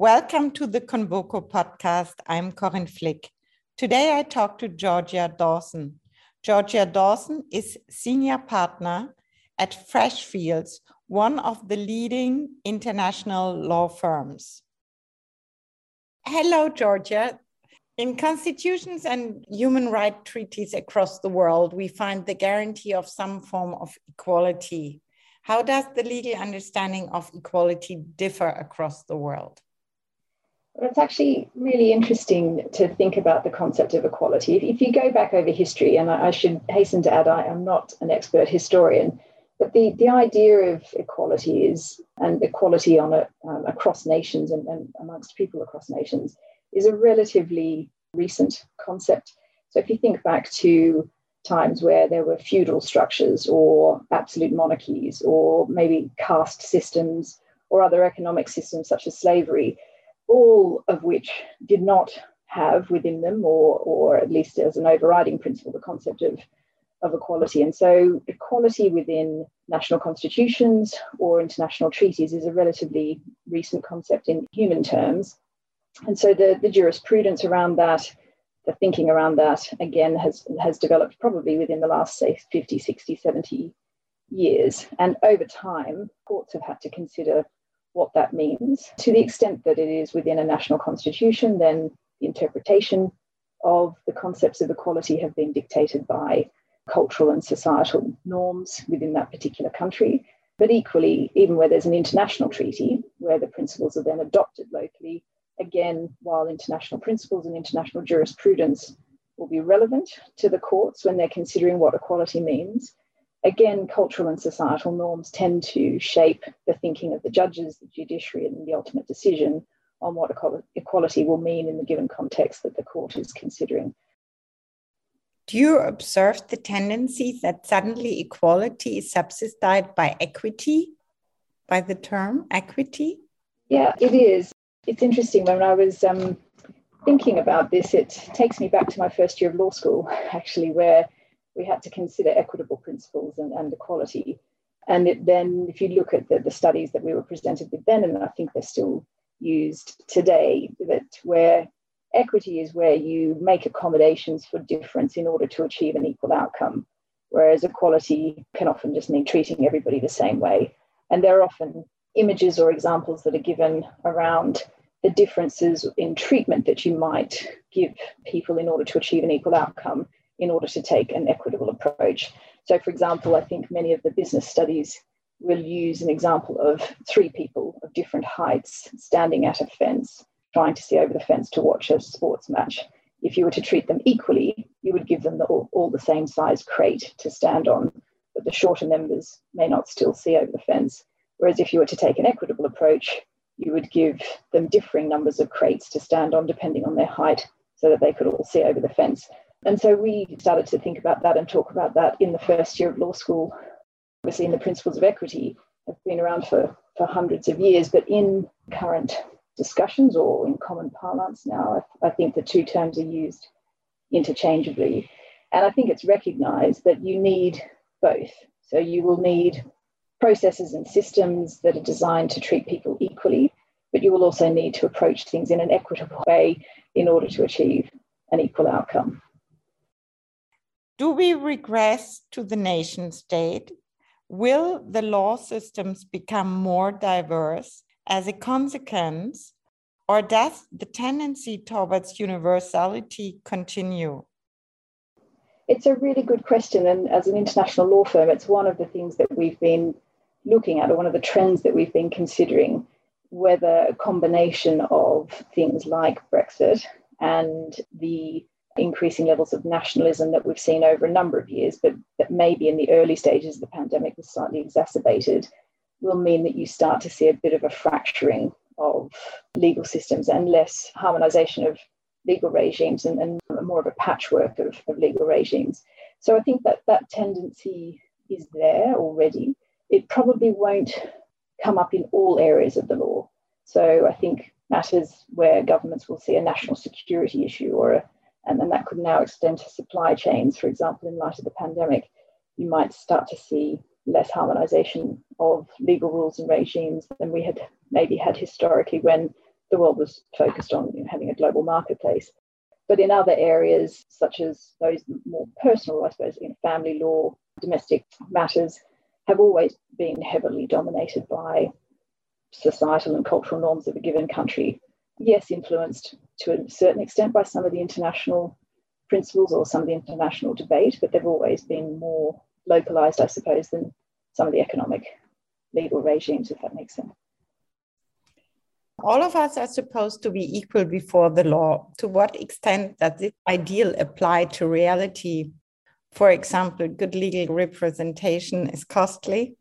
Welcome to the Convoco podcast. I'm Corinne Flick. Today I talk to Georgia Dawson. Georgia Dawson is senior partner at Freshfields, one of the leading international law firms. Hello, Georgia. In constitutions and human rights treaties across the world, we find the guarantee of some form of equality. How does the legal understanding of equality differ across the world? It's actually really interesting to think about the concept of equality. If, if you go back over history, and I, I, should hasten to add, I am not an expert historian, but the, the idea of equality is, and equality on a, um, across nations and, and amongst people across nations, is a relatively recent concept. So if you think back to times where there were feudal structures or absolute monarchies or maybe caste systems or other economic systems such as slavery, all of which did not have within them, or, or at least as an overriding principle, the concept of, of equality. And so, equality within national constitutions or international treaties is a relatively recent concept in human terms. And so the, the jurisprudence around that, the thinking around that, again, has, has developed probably within the last, say, 50, 60, 70 years. And over time, courts have had to consider what that means. To the extent that it is within a national constitution, then the interpretation of the concepts of equality have been dictated by cultural and societal norms within that particular country. But equally, even where there's an international treaty, where the principles are then adopted locally, again, while international principles and international jurisprudence will be relevant to the courts when they're considering what equality means, again, cultural and societal norms tend to shape the thinking of the judges, the judiciary, and the ultimate decision on what equality will mean in the given context that the court is considering. Do you observe the tendency that suddenly equality is subsidized by equity, by the term equity? Yeah, it is it's interesting when I was um, thinking about this, it takes me back to my first year of law school, actually, where we had to consider equitable principles and, and equality. And it, then, if you look at the, the studies that we were presented with then, and I think they're still used today, that where equity is where you make accommodations for difference in order to achieve an equal outcome, whereas equality can often just mean treating everybody the same way. And there are often images or examples that are given around the differences in treatment that you might give people in order to achieve an equal outcome in order to take an equitable approach. So, for example, I think many of the business studies will use an example of three people of different heights standing at a fence, trying to see over the fence to watch a sports match. If you were to treat them equally, you would give them the, all, all the same size crate to stand on, but the shorter members may not still see over the fence. Whereas if you were to take an equitable approach, you would give them differing numbers of crates to stand on depending on their height so that they could all see over the fence. And so we started to think about that and talk about that in the first year of law school. Obviously, in the principles of equity have been around for, for hundreds of years, but in current discussions or in common parlance now, I, I think the two terms are used interchangeably. And I think it's recognized that you need both. So you will need processes and systems that are designed to treat people equally, but you will also need to approach things in an equitable way in order to achieve an equal outcome. Do we regress to the nation state? Will the law systems become more diverse as a consequence, or does the tendency towards universality continue? It's a really good question. And as an international law firm, it's one of the things that we've been looking at, or one of the trends that we've been considering, whether a combination of things like Brexit and the increasing levels of nationalism that we've seen over a number of years, but that maybe in the early stages of the pandemic was slightly exacerbated, will mean that you start to see a bit of a fracturing of legal systems and less harmonization of legal regimes and, and more of a patchwork of, of legal regimes. So I think that that tendency is there already it probably won't come up in all areas of the law. So I think matters where governments will see a national security issue or a, and then that could now extend to supply chains, for example, in light of the pandemic, you might start to see less harmonization of legal rules and regimes than we had maybe had historically when the world was focused on you know, having a global marketplace. But in other areas, such as those more personal, I suppose, in family law, domestic matters, have always been heavily dominated by societal and cultural norms of a given country. Yes, influenced to a certain extent by some of the international principles or some of the international debate, but they've always been more localized, I suppose, than some of the economic legal regimes, if that makes sense. All of us are supposed to be equal before the law. To what extent does this ideal apply to reality? For example, good legal representation is costly.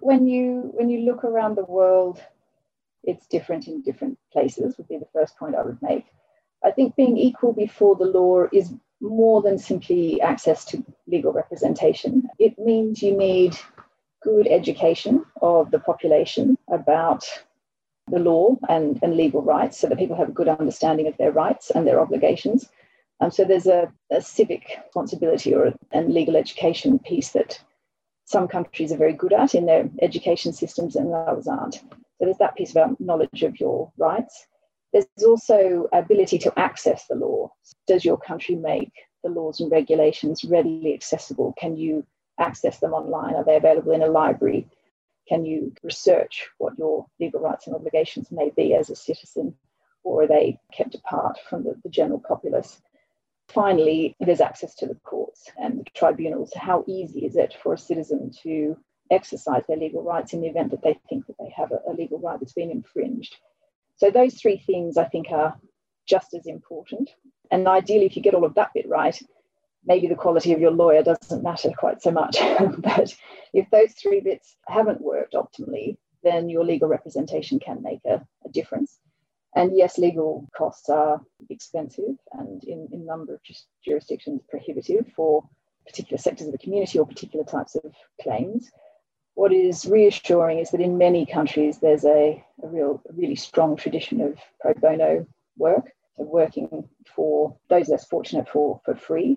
When you when you look around the world, it's different in different places. Would be the first point I would make. I think being equal before the law is more than simply access to legal representation. It means you need good education of the population about the law and, and legal rights so that people have a good understanding of their rights and their obligations. Um, so there's a, a civic responsibility or a, and legal education piece that some countries are very good at in their education systems and others aren't. So there's that piece about knowledge of your rights. There's also ability to access the law. Does your country make the laws and regulations readily accessible? Can you access them online? Are they available in a library? Can you research what your legal rights and obligations may be as a citizen, or are they kept apart from the, the general populace? Finally, there's access to the courts and the tribunals. How easy is it for a citizen to exercise their legal rights in the event that they think that they have a, a legal right that's been infringed? So, those three things I think are just as important. And ideally, if you get all of that bit right, maybe the quality of your lawyer doesn't matter quite so much. but if those three bits haven't worked optimally, then your legal representation can make a, a difference. And yes, legal costs are expensive and in, in a number of jurisdictions prohibitive for particular sectors of the community or particular types of claims. What is reassuring is that in many countries there's a, a real, a really strong tradition of pro bono work, of working for those less fortunate for, for free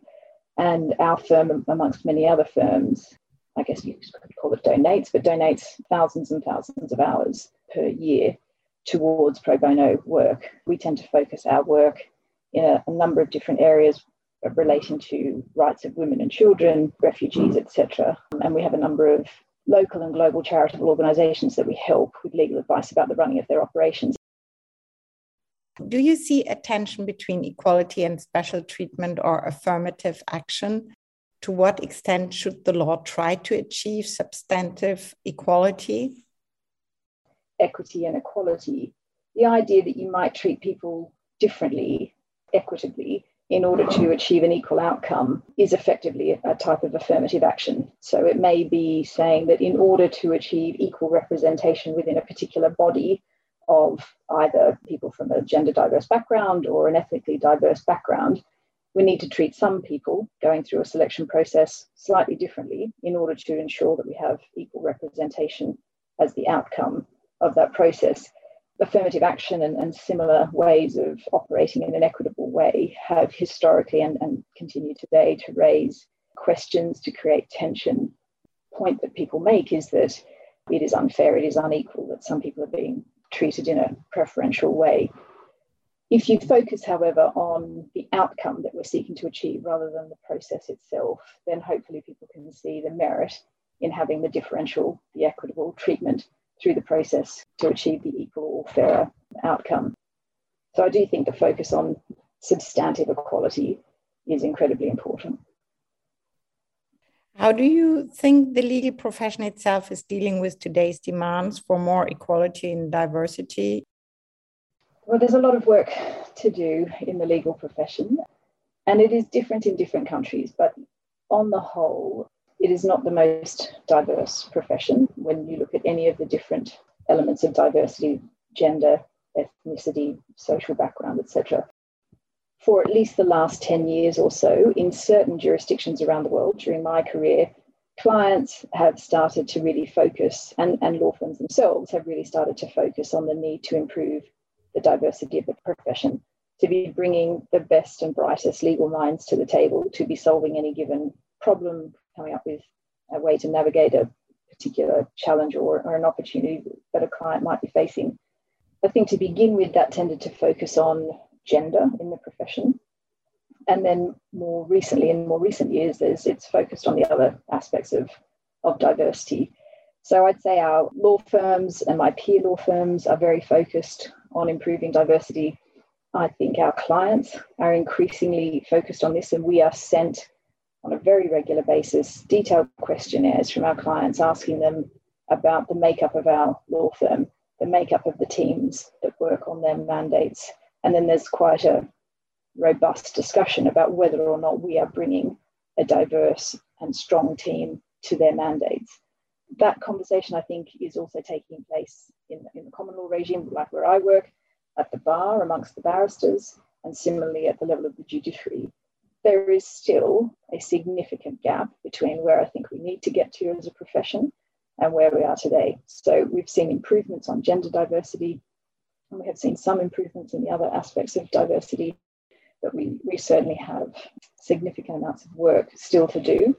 and our firm, amongst many other firms, I guess you could call it donates, but donates thousands and thousands of hours per year towards pro bono work. We tend to focus our work in a, a number of different areas relating to rights of women and children, refugees, etc. And we have a number of local and global charitable organisations that we help with legal advice about the running of their operations. Do you see a tension between equality and special treatment or affirmative action? To what extent should the law try to achieve substantive equality? Equity and equality. The idea that you might treat people differently, equitably, in order to achieve an equal outcome is effectively a, type of affirmative action. So it may be saying that in order to achieve equal representation within a particular body, of either people from a gender diverse background or an ethnically diverse background, we need to treat some people going through a selection process slightly differently in order to ensure that we have equal representation as the outcome of that process. Affirmative action and, and similar ways of operating in an equitable way have historically and, and continue today to raise questions, to create tension. Point that people make is that it is unfair, it is unequal, that some people are being treated in a preferential way. If you focus, however, on the outcome that we're seeking to achieve rather than the process itself, then hopefully people can see the merit in having the differential, the equitable treatment through the process to achieve the equal or fairer outcome. So I do think the focus on substantive equality is incredibly important. How do you think the legal profession itself is dealing with today's demands for more equality and diversity? Well, there's a lot of work to do in the legal profession, and it is different in different countries, but on the whole, it is not the most diverse profession when you look at any of the different elements of diversity gender, ethnicity, social background, etc for at least the last 10 years or so in certain jurisdictions around the world during my career, clients have started to really focus, and, and law firms themselves have really started to focus on the need to improve the diversity of the profession, to be bringing the best and brightest legal minds to the table, to be solving any given problem, coming up with a way to navigate a particular challenge or, or an opportunity that a client might be facing I think to begin with, that tended to focus on gender in the profession. And then more recently, in more recent years, it's focused on the other aspects of, of diversity. So I'd say our law firms and my peer law firms are very focused on improving diversity. I think our clients are increasingly focused on this, and we are sent on a very regular basis detailed questionnaires from our clients asking them about the makeup of our law firm, the makeup of the teams that work on their mandates. And then there's quite a robust discussion about whether or not we are bringing a diverse and strong team to their mandates. That conversation, I think, is also taking place in, in the common law regime, like where I work, at the bar amongst the barristers, and similarly at the level of the judiciary. There is still a significant gap between where I think we need to get to as a profession and where we are today. So we've seen improvements on gender diversity, and we have seen some improvements in the other aspects of diversity, but we, we certainly have significant amounts of work still to do.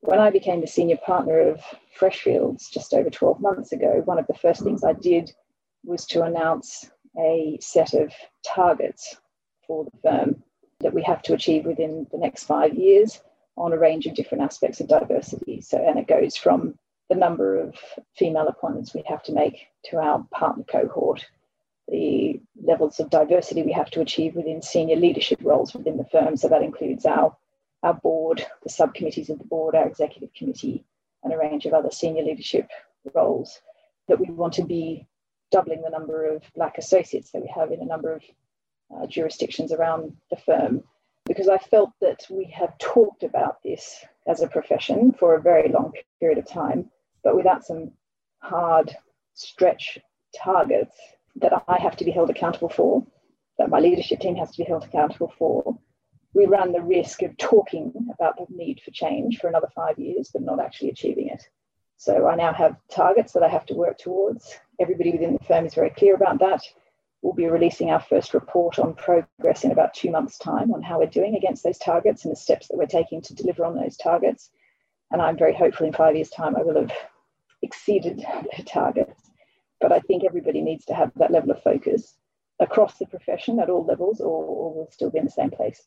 When I became the senior partner of Freshfields just over 12 months ago, one of the first things I did was to announce a set of targets for the firm that we have to achieve within the next five years on a range of different aspects of diversity. So, and it goes from the number of female appointments we have to make to our partner cohort, the levels of diversity we have to achieve within senior leadership roles within the firm. So that includes our, our board, the subcommittees of the board, our executive committee, and a range of other senior leadership roles that we want to be doubling the number of black associates that we have in a number of uh, jurisdictions around the firm because I felt that we have talked about this as a profession for a very long period of time, but without some hard stretch targets that I have to be held accountable for, that my leadership team has to be held accountable for, we run the risk of talking about the need for change for another five years, but not actually achieving it. So I now have targets that I have to work towards. Everybody within the firm is very clear about that. We'll be releasing our first report on progress in about two months' time on how we're doing against those targets and the steps that we're taking to deliver on those targets. And I'm very hopeful in five years' time I will have exceeded the targets. But I think everybody needs to have that level of focus across the profession at all levels, or, or we'll still be in the same place.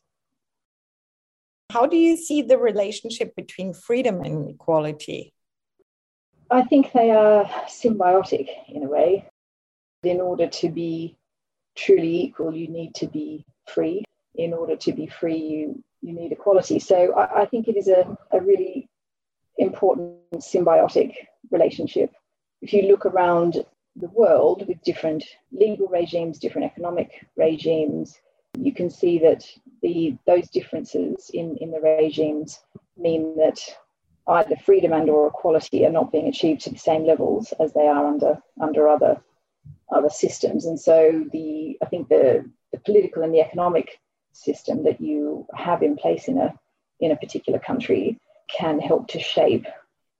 How do you see the relationship between freedom and equality? I think they are symbiotic in a way. In order to be truly equal, you need to be free. In order to be free, you, you need equality. So I, I think it is a, a really important symbiotic relationship. If you look around the world with different legal regimes, different economic regimes, you can see that the those differences in, in the regimes mean that either freedom and or equality are not being achieved to the same levels as they are under under other other systems. And so the I think the, the political and the economic system that you have in place in a in a particular country can help to shape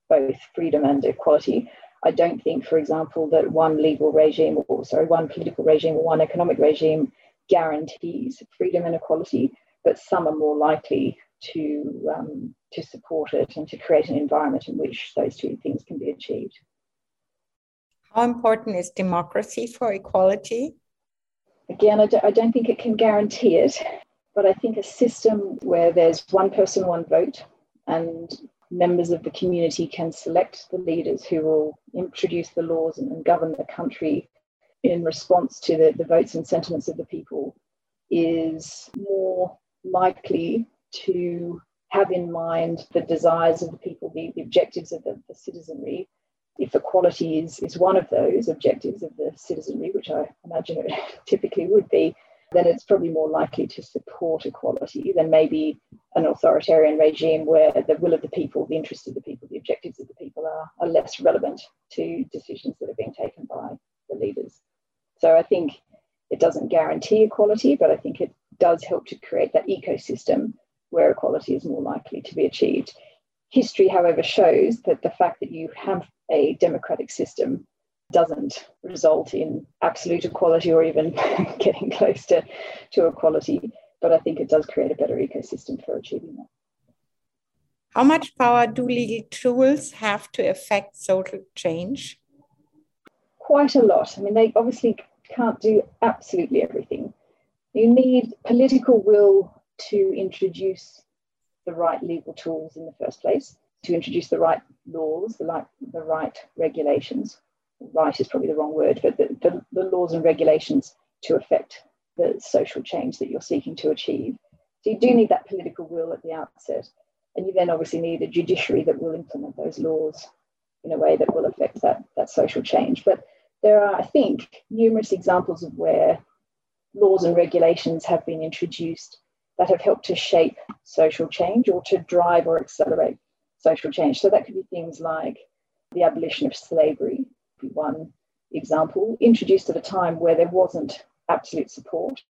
both freedom and equality. I don't think, for example, that one legal regime or sorry, one political regime or one economic regime guarantees freedom and equality, but some are more likely to um, to support it and to create an environment in which those two things can be achieved. How important is democracy for equality? Again, I don't, think it can guarantee it, but I think a system where there's one person, one vote, and members of the community can select the leaders who will introduce the laws and, and govern the country in response to the, the votes and sentiments of the people is more likely to have in mind the desires of the people, the, the objectives of the, the, citizenry. If equality is, is one of those objectives of the citizenry, which I imagine it typically would be, then it's probably more likely to support equality than maybe an authoritarian regime where the will of the people, the interests of the people, the objectives of the people are, are less relevant to decisions that are being taken by the leaders. So I think it doesn't guarantee equality, but I think it does help to create that ecosystem where equality is more likely to be achieved. History, however, shows that the fact that you have a democratic system doesn't result in absolute equality or even getting close to, to equality. But I think it does create a better ecosystem for achieving that. How much power do legal tools have to affect social change? Quite a lot. I mean, they obviously can't do absolutely everything. You need political will to introduce the right legal tools in the first place, to introduce the right laws, the, right, the right regulations. Right is probably the wrong word, but the, the, the laws and regulations to affect the social change that you're seeking to achieve. So you do need that political will at the outset. And you then obviously need a judiciary that will implement those laws in a way that will affect that, that social change. But there are, I think, numerous examples of where laws and regulations have been introduced that have helped to shape social change or to drive or accelerate social change. So that could be things like the abolition of slavery, be one example, introduced at a time where there wasn't absolute support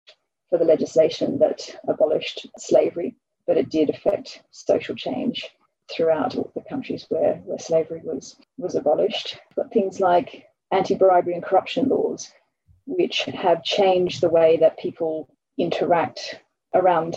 for the legislation that abolished slavery, but it did affect social change throughout all the countries where, where slavery was, was abolished. But things like anti bribery and corruption laws, which have changed the way that people interact around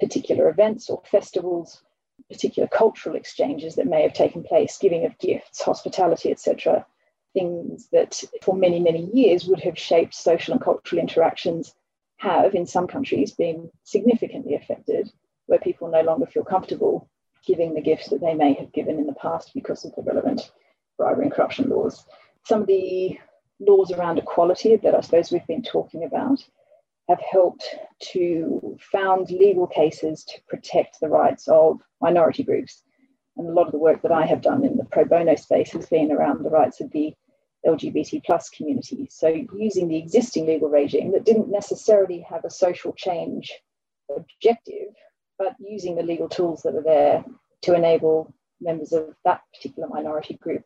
particular events or festivals, particular cultural exchanges that may have taken place, giving of gifts, hospitality, etc. Things that for many, many years would have shaped social and cultural interactions have in some countries been significantly affected, where people no longer feel comfortable giving the gifts that they may have given in the past because of the relevant bribery and corruption laws. Some of the laws around equality that I suppose we've been talking about have helped to found legal cases to protect the rights of minority groups. And a lot of the work that I have done in the pro bono space has been around the rights of the LGBT plus community. So using the existing legal regime that didn't necessarily have a social change objective, but using the legal tools that are there to enable members of that particular minority group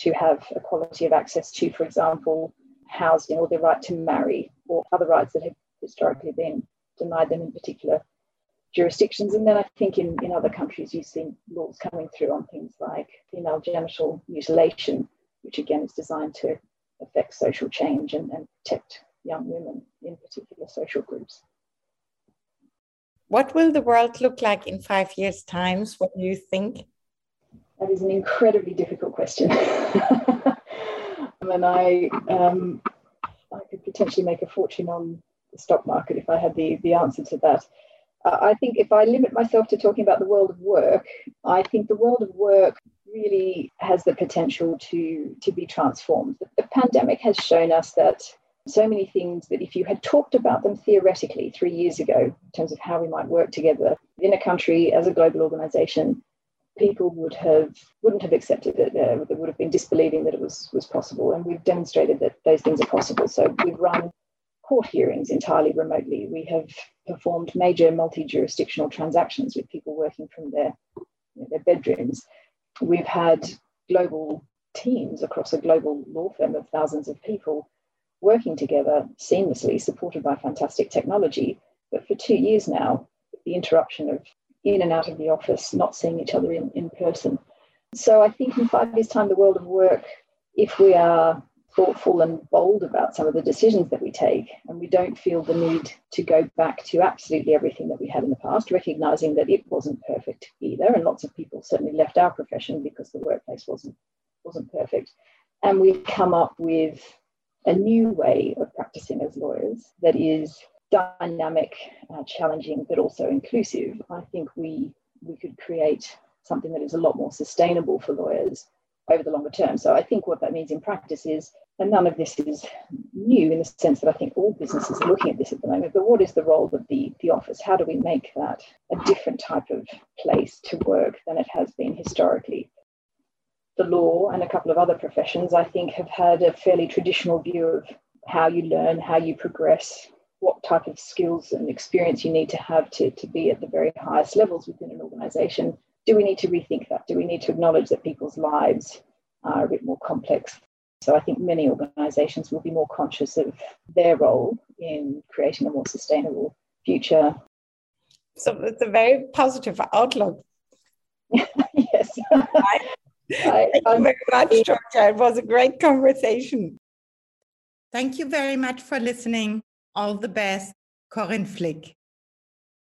to have equality of access to, for example, housing or the right to marry or other rights that have historically been denied them in particular jurisdictions. And then I think in, in other countries, you've seen laws coming through on things like female genital mutilation, which again is designed to affect social change and, and protect young women in particular social groups. What will the world look like in five years' times? What do you think? That is an incredibly difficult question. and I, um, I could potentially make a fortune on the stock market if I had the, the answer to that. Uh, I think if I limit myself to talking about the world of work, I think the world of work really has the potential to, to be transformed. The, the pandemic has shown us that so many things that if you had talked about them theoretically three years ago in terms of how we might work together in a country as a global organization people would have wouldn't have accepted it uh, they would have been disbelieving that it was was possible and we've demonstrated that those things are possible so we've run court hearings entirely remotely we have performed major multi-jurisdictional transactions with people working from their you know, their bedrooms we've had global teams across a global law firm of thousands of people working together seamlessly, supported by fantastic technology. But for two years now, the interruption of in and out of the office, not seeing each other in, in person. So I think in five years' time, the world of work, if we are thoughtful and bold about some of the decisions that we take, and we don't feel the need to go back to absolutely everything that we had in the past, recognizing that it wasn't perfect either, and lots of people certainly left our profession because the workplace wasn't wasn't perfect, and we come up with a new way of practicing as lawyers that is dynamic, uh, challenging, but also inclusive, I think we we could create something that is a lot more sustainable for lawyers over the longer term. So I think what that means in practice is, and none of this is new in the sense that I think all businesses are looking at this at the moment, but what is the role of the, the office? How do we make that a different type of place to work than it has been historically? the law and a couple of other professions, I think, have had a fairly traditional view of how you learn, how you progress, what type of skills and experience you need to have to, to be at the very highest levels within an organization. Do we need to rethink that? Do we need to acknowledge that people's lives are a bit more complex? So I think many organizations will be more conscious of their role in creating a more sustainable future. So it's a very positive outlook. yes. Thank you very much, Georgia. It was a great conversation. Thank you very much for listening. All the best, Corinne Flick.